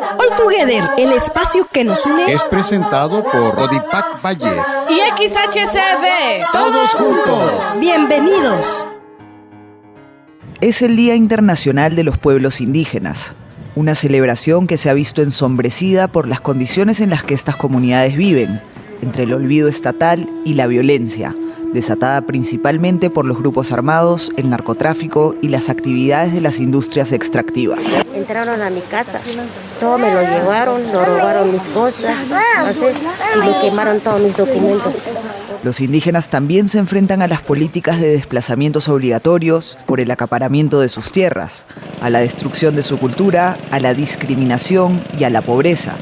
All Together, el espacio que nos une, es presentado por Rodipac Valles y XHCB. Todos juntos. Bienvenidos. Es el Día Internacional de los Pueblos Indígenas, una celebración que se ha visto ensombrecida por las condiciones en las que estas comunidades viven, entre el olvido estatal y la violencia desatada principalmente por los grupos armados, el narcotráfico y las actividades de las industrias extractivas. Entraron a mi casa, todo me lo llevaron, lo robaron mis cosas y me quemaron todos mis documentos. Los indígenas también se enfrentan a las políticas de desplazamientos obligatorios por el acaparamiento de sus tierras, a la destrucción de su cultura, a la discriminación y a la pobreza,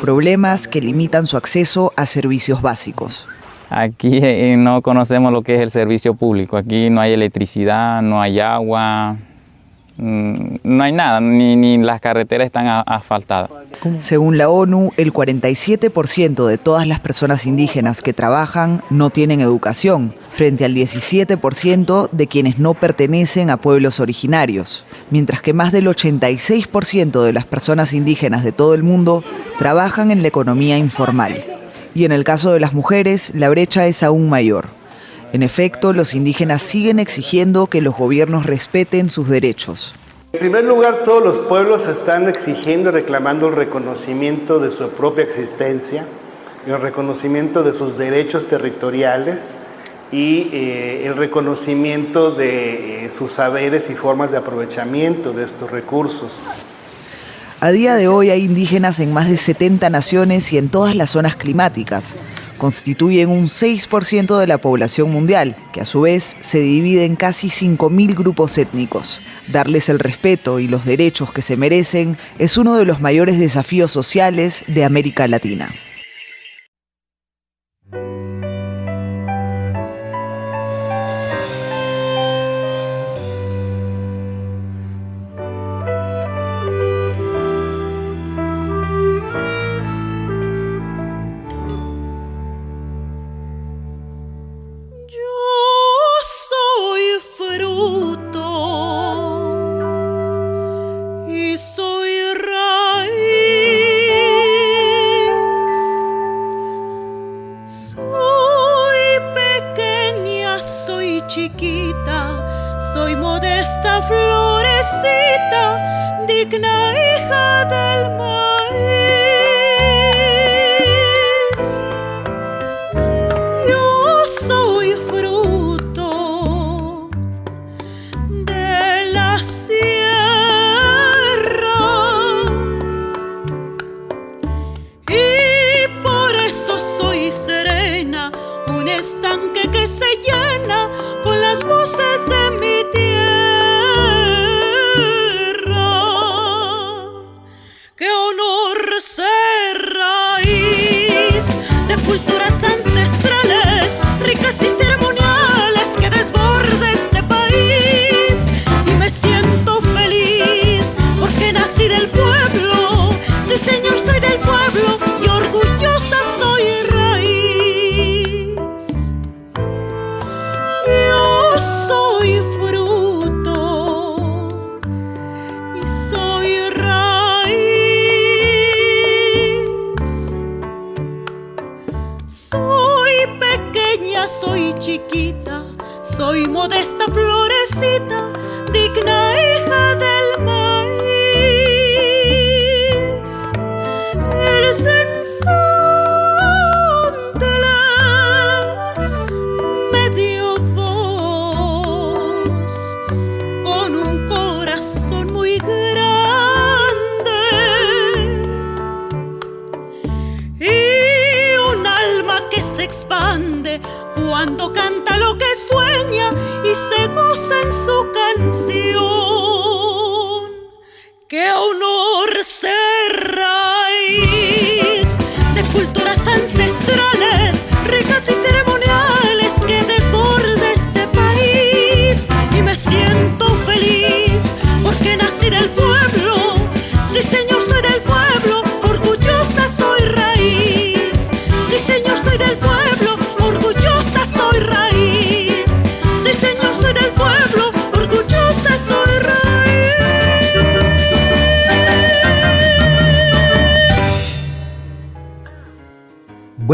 problemas que limitan su acceso a servicios básicos. Aquí eh, no conocemos lo que es el servicio público. Aquí no hay electricidad, no hay agua, mm, no hay nada, ni, las carreteras están asfaltadas. Según la ONU, el 47% de todas las personas indígenas que trabajan no tienen educación, frente al 17% de quienes no pertenecen a pueblos originarios, mientras que más del 86% de las personas indígenas de todo el mundo trabajan en la economía informal y en el caso de las mujeres la brecha es aún mayor. En efecto, los indígenas siguen exigiendo que los gobiernos respeten sus derechos. En primer lugar, todos los pueblos están exigiendo, reclamando el reconocimiento de su propia existencia, el reconocimiento de sus derechos territoriales y eh, el reconocimiento de eh, sus saberes y formas de aprovechamiento de estos recursos. A día de hoy hay indígenas en más de 70 naciones y en todas las zonas climáticas. Constituyen un 6% de la población mundial, que a su vez se divide en casi 5.000 grupos étnicos. Darles el respeto y los derechos que se merecen es uno de los mayores desafíos sociales de América Latina.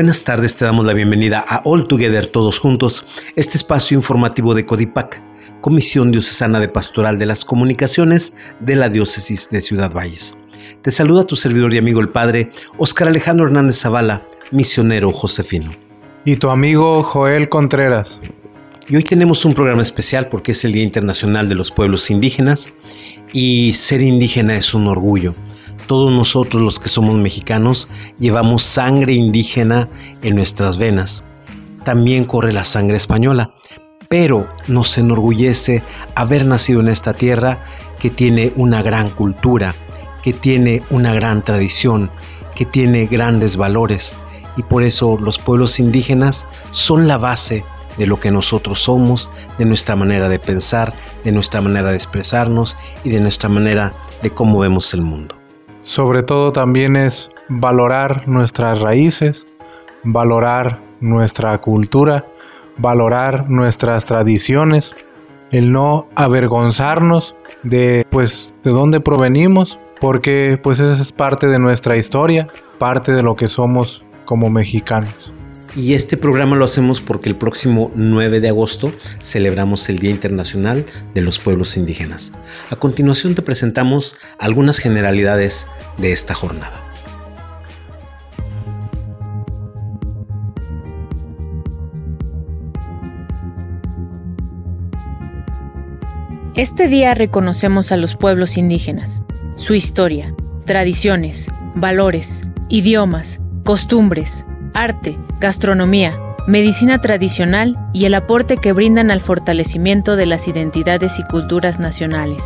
Buenas tardes, te damos la bienvenida a All Together Todos Juntos, este espacio informativo de Codipac, Comisión Diocesana de Pastoral de las Comunicaciones de la Diócesis de Ciudad Valles. Te saluda tu servidor y amigo el Padre Oscar Alejandro Hernández Zavala, misionero josefino. Y tu amigo Joel Contreras. Y hoy tenemos un programa especial porque es el Día Internacional de los Pueblos Indígenas y ser indígena es un orgullo todos nosotros los que somos mexicanos llevamos sangre indígena en nuestras venas. También corre la sangre española, pero nos enorgullece haber nacido en esta tierra que tiene una gran cultura, que tiene una gran tradición, que tiene grandes valores. Y por eso los pueblos indígenas son la base de lo que nosotros somos, de nuestra manera de pensar, de nuestra manera de expresarnos y de nuestra manera de cómo vemos el mundo. Sobre todo también es valorar nuestras raíces, valorar nuestra cultura, valorar nuestras tradiciones, el no avergonzarnos de pues de dónde provenimos, porque pues esa es parte de nuestra historia, parte de lo que somos como mexicanos. Y este programa lo hacemos porque el próximo 9 de agosto celebramos el Día Internacional de los Pueblos Indígenas. A continuación te presentamos algunas generalidades de esta jornada. Este día reconocemos a los pueblos indígenas, su historia, tradiciones, valores, idiomas, costumbres, arte, gastronomía, medicina tradicional y el aporte que brindan al fortalecimiento de las identidades y culturas nacionales.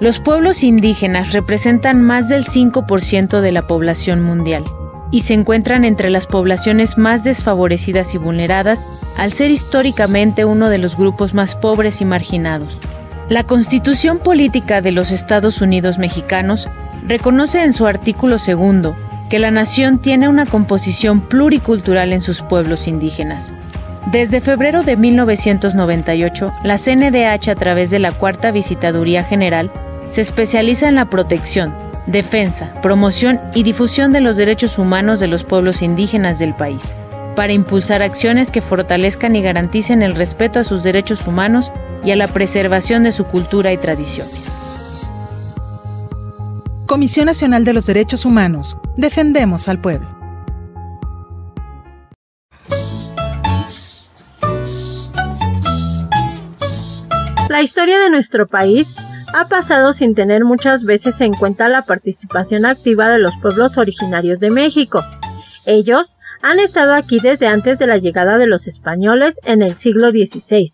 Los pueblos indígenas representan más del 5% de la población mundial y se encuentran entre las poblaciones más desfavorecidas y vulneradas al ser históricamente uno de los grupos más pobres y marginados. La Constitución Política de los Estados Unidos Mexicanos reconoce en su artículo segundo que la nación tiene una composición pluricultural en sus pueblos indígenas. Desde febrero de 1998, la CNDH a través de la Cuarta Visitaduría General se especializa en la protección, defensa, promoción y difusión de los derechos humanos de los pueblos indígenas del país, para impulsar acciones que fortalezcan y garanticen el respeto a sus derechos humanos y a la preservación de su cultura y tradiciones. Comisión Nacional de los Derechos Humanos. Defendemos al pueblo. La historia de nuestro país ha pasado sin tener muchas veces en cuenta la participación activa de los pueblos originarios de México. Ellos han estado aquí desde antes de la llegada de los españoles en el siglo XVI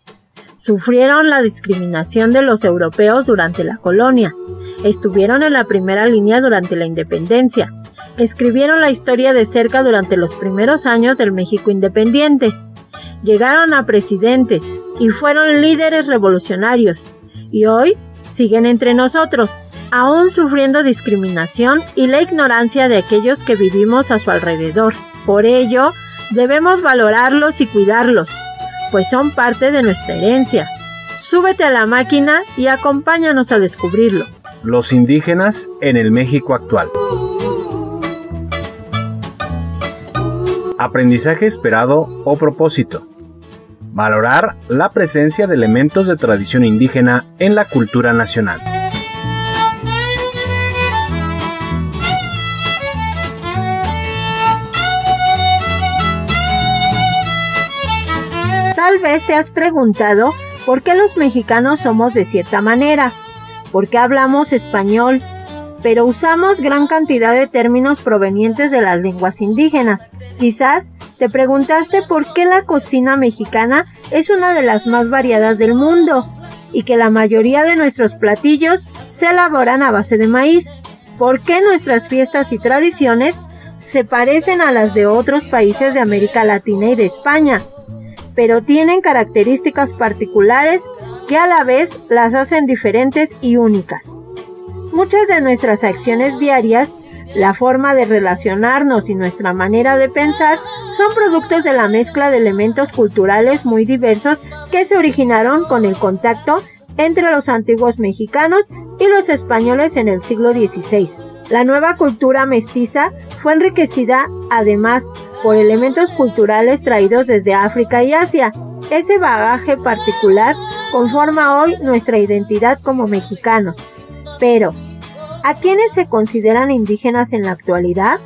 Sufrieron la discriminación de los europeos durante la colonia. Estuvieron en la primera línea durante la independencia. Escribieron la historia de cerca durante los primeros años del México independiente. Llegaron a presidentes y fueron líderes revolucionarios. Y hoy siguen entre nosotros, aún sufriendo discriminación y la ignorancia de aquellos que vivimos a su alrededor. Por ello, debemos valorarlos y cuidarlos, pues son parte de nuestra herencia. Súbete a la máquina y acompáñanos a descubrirlo. Los indígenas en el México actual. Aprendizaje esperado o propósito. Valorar la presencia de elementos de tradición indígena en la cultura nacional. Tal vez te has preguntado por qué los mexicanos somos de cierta manera, por qué hablamos español, pero usamos gran cantidad de términos provenientes de las lenguas indígenas. Quizás te preguntaste por qué la cocina mexicana es una de las más variadas del mundo y que la mayoría de nuestros platillos se elaboran a base de maíz. ¿Por qué nuestras fiestas y tradiciones se parecen a las de otros países de América Latina y de España? pero tienen características particulares que a la vez las hacen diferentes y únicas. Muchas de nuestras acciones diarias, la forma de relacionarnos y nuestra manera de pensar son productos de la mezcla de elementos culturales muy diversos que se originaron con el contacto entre los antiguos mexicanos y los españoles en el siglo XVI. La nueva cultura mestiza fue enriquecida además por elementos culturales traídos desde África y Asia. Ese bagaje particular conforma hoy nuestra identidad como mexicanos. Pero, ¿a quiénes se consideran indígenas en la actualidad?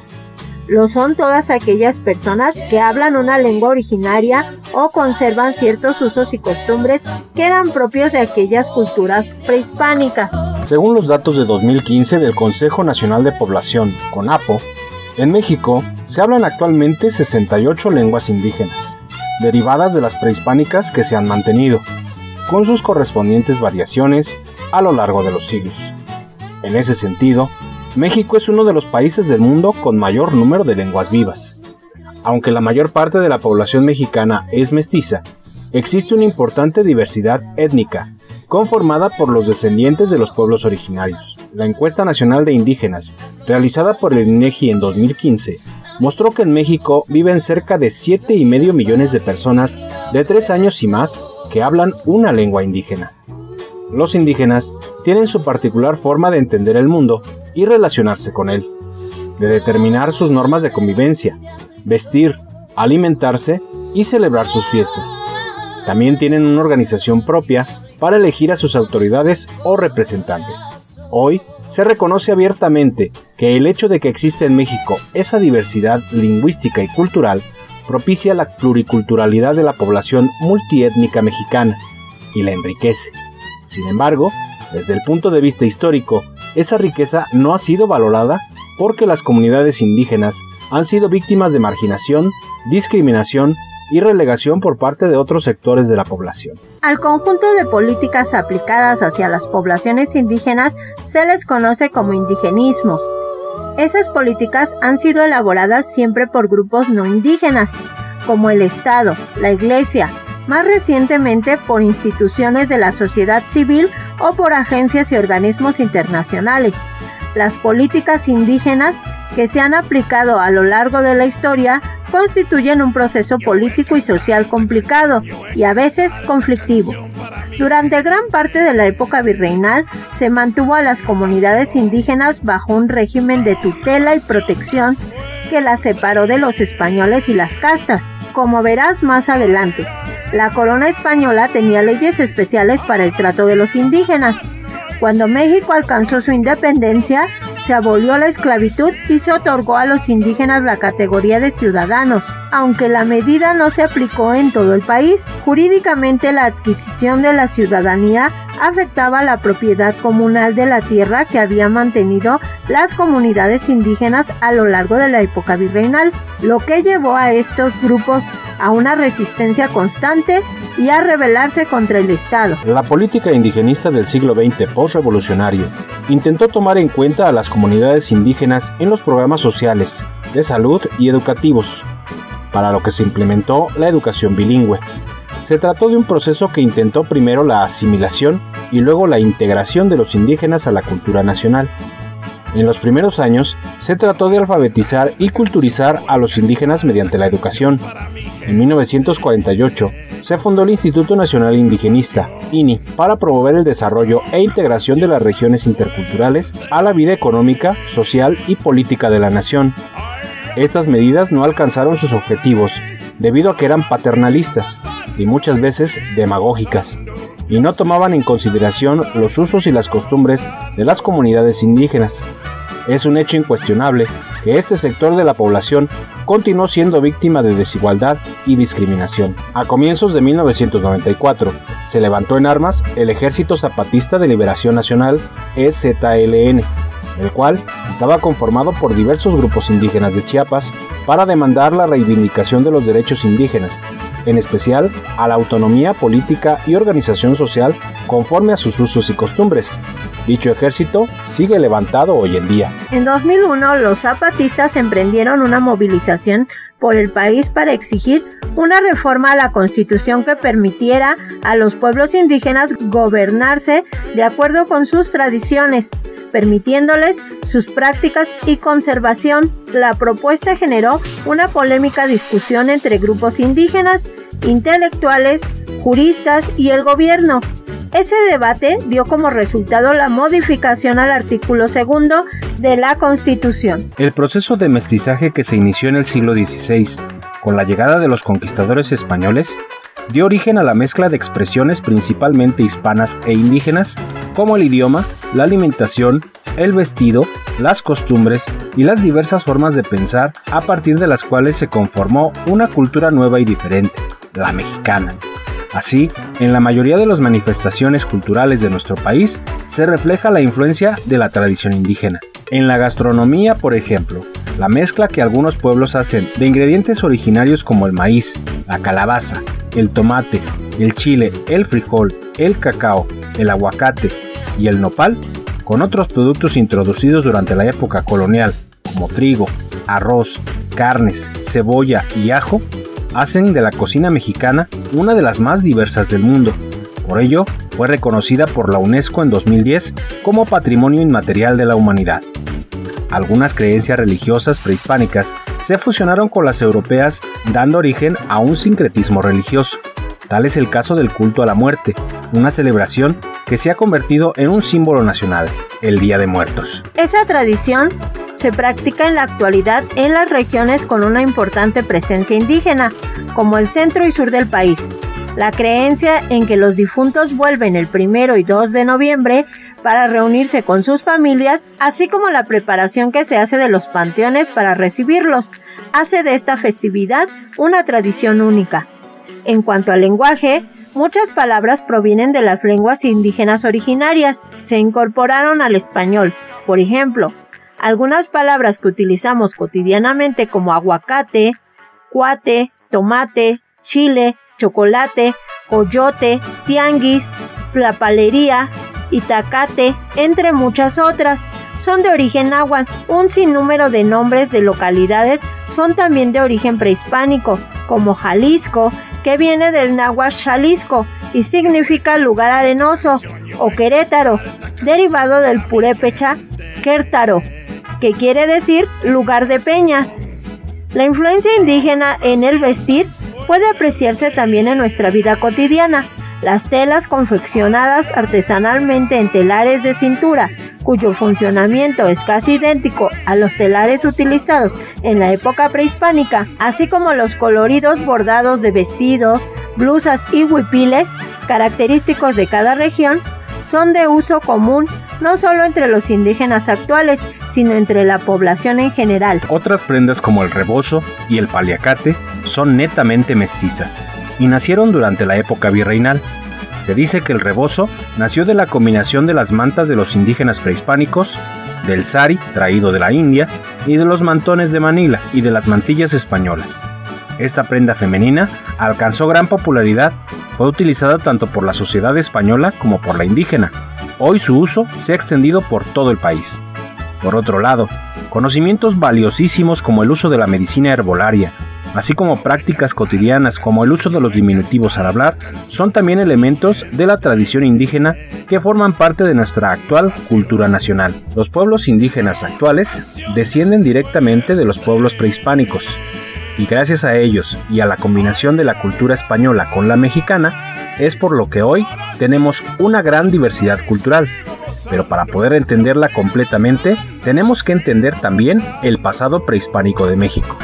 Lo son todas aquellas personas que hablan una lengua originaria o conservan ciertos usos y costumbres que eran propios de aquellas culturas prehispánicas. Según los datos de 2015 del Consejo Nacional de Población, CONAPO, en México se hablan actualmente 68 lenguas indígenas, derivadas de las prehispánicas que se han mantenido, con sus correspondientes variaciones a lo largo de los siglos. En ese sentido, México es uno de los países del mundo con mayor número de lenguas vivas. Aunque la mayor parte de la población mexicana es mestiza, existe una importante diversidad étnica, conformada por los descendientes de los pueblos originarios. La encuesta nacional de indígenas, realizada por el INEGI en 2015, mostró que en México viven cerca de 7,5 millones de personas de 3 años y más que hablan una lengua indígena. Los indígenas tienen su particular forma de entender el mundo y relacionarse con él, de determinar sus normas de convivencia, vestir, alimentarse y celebrar sus fiestas. También tienen una organización propia para elegir a sus autoridades o representantes. Hoy se reconoce abiertamente que el hecho de que existe en México esa diversidad lingüística y cultural propicia la pluriculturalidad de la población multiétnica mexicana y la enriquece. Sin embargo, desde el punto de vista histórico, esa riqueza no ha sido valorada porque las comunidades indígenas han sido víctimas de marginación, discriminación y relegación por parte de otros sectores de la población. Al conjunto de políticas aplicadas hacia las poblaciones indígenas se les conoce como indigenismos. Esas políticas han sido elaboradas siempre por grupos no indígenas, como el Estado, la Iglesia, más recientemente por instituciones de la sociedad civil o por agencias y organismos internacionales. Las políticas indígenas que se han aplicado a lo largo de la historia constituyen un proceso político y social complicado y a veces conflictivo. Durante gran parte de la época virreinal se mantuvo a las comunidades indígenas bajo un régimen de tutela y protección que las separó de los españoles y las castas, como verás más adelante. La corona española tenía leyes especiales para el trato de los indígenas. Cuando México alcanzó su independencia, se abolió la esclavitud y se otorgó a los indígenas la categoría de ciudadanos, aunque la medida no se aplicó en todo el país. Jurídicamente la adquisición de la ciudadanía afectaba la propiedad comunal de la tierra que había mantenido las comunidades indígenas a lo largo de la época virreinal, lo que llevó a estos grupos a una resistencia constante y a rebelarse contra el Estado. La política indigenista del siglo XX postrevolucionario intentó tomar en cuenta a las comunidades indígenas en los programas sociales, de salud y educativos, para lo que se implementó la educación bilingüe. Se trató de un proceso que intentó primero la asimilación y luego la integración de los indígenas a la cultura nacional. En los primeros años se trató de alfabetizar y culturizar a los indígenas mediante la educación. En 1948 se fundó el Instituto Nacional Indigenista, INI, para promover el desarrollo e integración de las regiones interculturales a la vida económica, social y política de la nación. Estas medidas no alcanzaron sus objetivos debido a que eran paternalistas y muchas veces demagógicas, y no tomaban en consideración los usos y las costumbres de las comunidades indígenas. Es un hecho incuestionable que este sector de la población continuó siendo víctima de desigualdad y discriminación. A comienzos de 1994 se levantó en armas el Ejército Zapatista de Liberación Nacional, EZLN, el cual estaba conformado por diversos grupos indígenas de Chiapas para demandar la reivindicación de los derechos indígenas, en especial a la autonomía política y organización social conforme a sus usos y costumbres. Dicho ejército sigue levantado hoy en día. En 2001 los zapatistas emprendieron una movilización por el país para exigir una reforma a la constitución que permitiera a los pueblos indígenas gobernarse de acuerdo con sus tradiciones, permitiéndoles sus prácticas y conservación. La propuesta generó una polémica discusión entre grupos indígenas, intelectuales, juristas y el gobierno. Ese debate dio como resultado la modificación al artículo segundo de la Constitución. El proceso de mestizaje que se inició en el siglo XVI, con la llegada de los conquistadores españoles, dio origen a la mezcla de expresiones principalmente hispanas e indígenas, como el idioma, la alimentación, el vestido, las costumbres y las diversas formas de pensar a partir de las cuales se conformó una cultura nueva y diferente, la mexicana. Así, en la mayoría de las manifestaciones culturales de nuestro país se refleja la influencia de la tradición indígena. En la gastronomía, por ejemplo, la mezcla que algunos pueblos hacen de ingredientes originarios como el maíz, la calabaza, el tomate, el chile, el frijol, el cacao, el aguacate y el nopal con otros productos introducidos durante la época colonial, como trigo, arroz, carnes, cebolla y ajo, hacen de la cocina mexicana una de las más diversas del mundo. Por ello, fue reconocida por la UNESCO en 2010 como Patrimonio Inmaterial de la Humanidad. Algunas creencias religiosas prehispánicas se fusionaron con las europeas dando origen a un sincretismo religioso. Tal es el caso del culto a la muerte, una celebración que se ha convertido en un símbolo nacional, el Día de Muertos. Esa tradición se practica en la actualidad en las regiones con una importante presencia indígena, como el centro y sur del país. La creencia en que los difuntos vuelven el primero y 2 de noviembre para reunirse con sus familias, así como la preparación que se hace de los panteones para recibirlos, hace de esta festividad una tradición única. En cuanto al lenguaje, muchas palabras provienen de las lenguas indígenas originarias, se incorporaron al español. Por ejemplo, algunas palabras que utilizamos cotidianamente como aguacate, cuate, tomate, chile, chocolate, coyote, tianguis, plapalería, itacate, entre muchas otras, son de origen náhuatl. Un sinnúmero de nombres de localidades son también de origen prehispánico, como Jalisco, que viene del náhuatl Jalisco y significa lugar arenoso, o Querétaro, derivado del purépecha Quértaro, que quiere decir lugar de peñas. La influencia indígena en el vestir puede apreciarse también en nuestra vida cotidiana. Las telas confeccionadas artesanalmente en telares de cintura, cuyo funcionamiento es casi idéntico a los telares utilizados en la época prehispánica, así como los coloridos bordados de vestidos, blusas y huipiles, característicos de cada región, son de uso común no solo entre los indígenas actuales, sino entre la población en general. Otras prendas como el rebozo y el paliacate son netamente mestizas y nacieron durante la época virreinal. Se dice que el rebozo nació de la combinación de las mantas de los indígenas prehispánicos, del sari, traído de la India, y de los mantones de Manila y de las mantillas españolas. Esta prenda femenina alcanzó gran popularidad, fue utilizada tanto por la sociedad española como por la indígena. Hoy su uso se ha extendido por todo el país. Por otro lado, conocimientos valiosísimos como el uso de la medicina herbolaria, así como prácticas cotidianas como el uso de los diminutivos al hablar, son también elementos de la tradición indígena que forman parte de nuestra actual cultura nacional. Los pueblos indígenas actuales descienden directamente de los pueblos prehispánicos, y gracias a ellos y a la combinación de la cultura española con la mexicana, es por lo que hoy tenemos una gran diversidad cultural. Pero para poder entenderla completamente, tenemos que entender también el pasado prehispánico de México.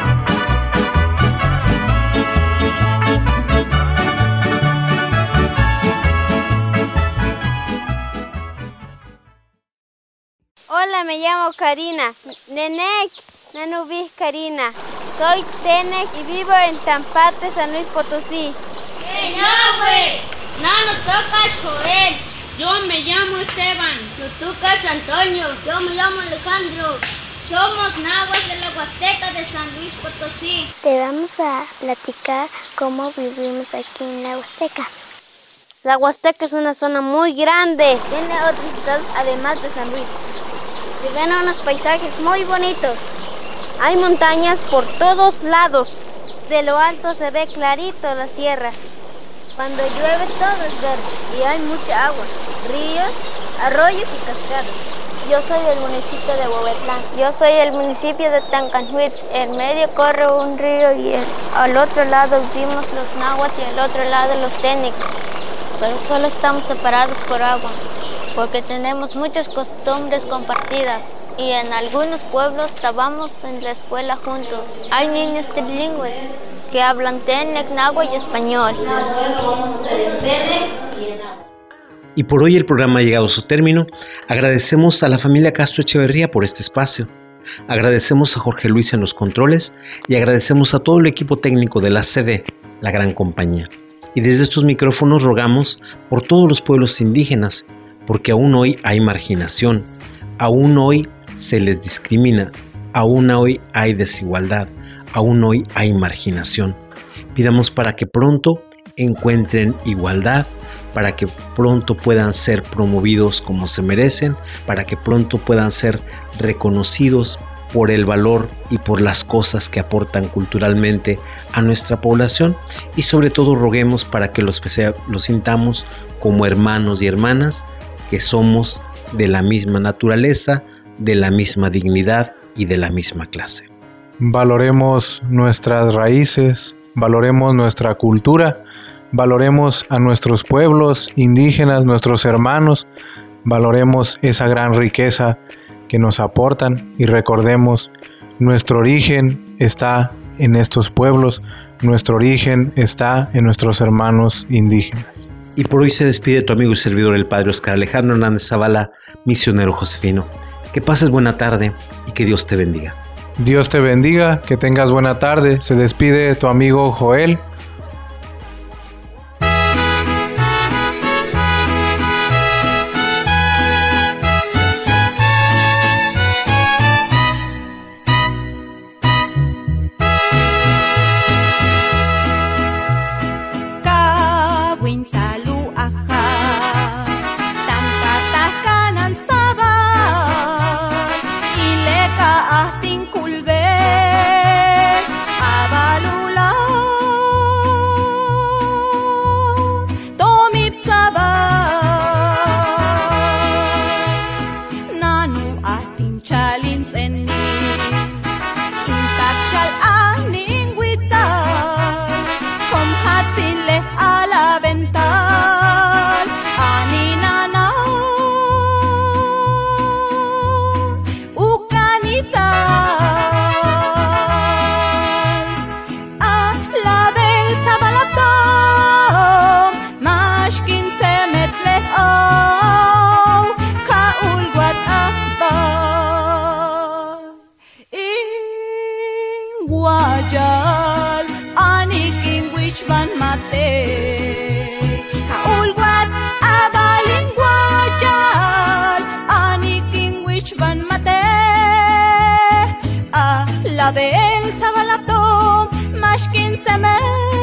Hola, me llamo Karina. Nenek, Nanubis Karina. Soy Tenec y vivo en Tampate, San Luis Potosí. No, no tocas Joel. Yo me llamo Esteban. No tocas Antonio. Yo me llamo Alejandro. Somos nahuas de la Huasteca de San Luis Potosí. Te vamos a platicar cómo vivimos aquí en la Huasteca. La Huasteca es una zona muy grande. Tiene otros estados además de San Luis. Se ven unos paisajes muy bonitos. Hay montañas por todos lados. De lo alto se ve clarito la sierra. Cuando llueve todo es verde y hay mucha agua, ríos, arroyos y cascadas. Yo soy del municipio de Huehuetlán. Yo soy del municipio de Tancanhuitz. En medio corre un río y al otro lado vimos los náhuatl y al otro lado los técnicos. pero solo estamos separados por agua, porque tenemos muchas costumbres compartidas y en algunos pueblos estábamos en la escuela juntos. Hay niños trilingües que hablan Tenec, Nahua y español. Y por hoy el programa ha llegado a su término. Agradecemos a la familia Castro Echeverría por este espacio. Agradecemos a Jorge Luis en los controles y agradecemos a todo el equipo técnico de la CD, la gran compañía. Y desde estos micrófonos rogamos por todos los pueblos indígenas, porque aún hoy hay marginación, aún hoy se les discrimina, aún hoy hay desigualdad, aún hoy hay marginación. Pidamos para que pronto encuentren igualdad, para que pronto puedan ser promovidos como se merecen, para que pronto puedan ser reconocidos por el valor y por las cosas que aportan culturalmente a nuestra población y sobre todo roguemos para que los, los sintamos como hermanos y hermanas que somos de la misma naturaleza, de la misma dignidad y de la misma clase. Valoremos nuestras raíces, valoremos nuestra cultura, valoremos a nuestros pueblos indígenas, nuestros hermanos, valoremos esa gran riqueza que nos aportan y recordemos nuestro origen está en estos pueblos, nuestro origen está en nuestros hermanos indígenas. Y por hoy se despide tu amigo y servidor el Padre Oscar Alejandro Hernández Zavala, misionero josefino. Que pases buena tarde y que Dios te bendiga. Dios te bendiga, que tengas buena tarde. Se despide tu amigo Joel ثمان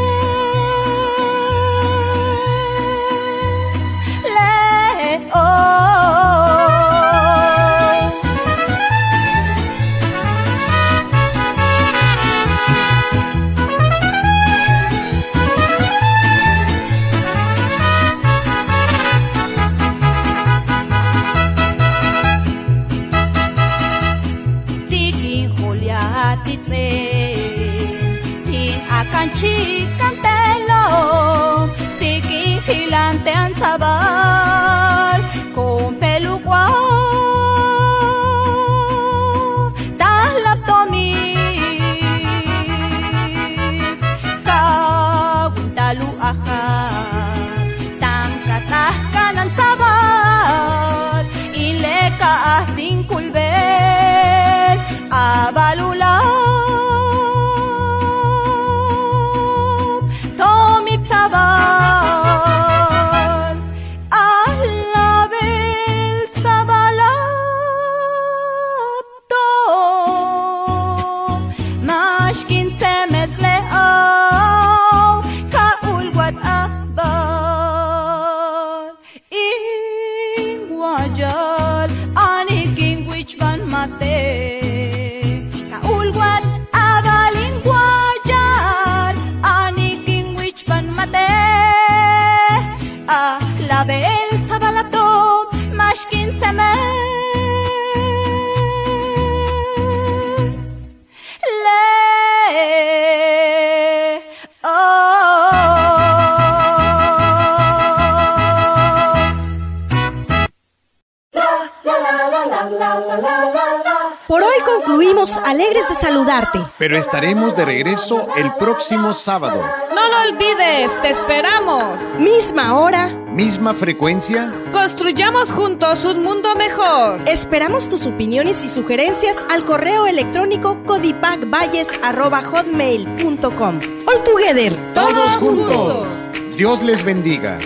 Por hoy concluimos alegres de saludarte. Pero estaremos de regreso el próximo sábado. No lo olvides, te esperamos. Misma hora, Misma frecuencia. Construyamos juntos un mundo mejor. Esperamos tus opiniones y sugerencias al correo electrónico codipacvalles.hotmail.com. All together. Todos, juntos. Dios les bendiga.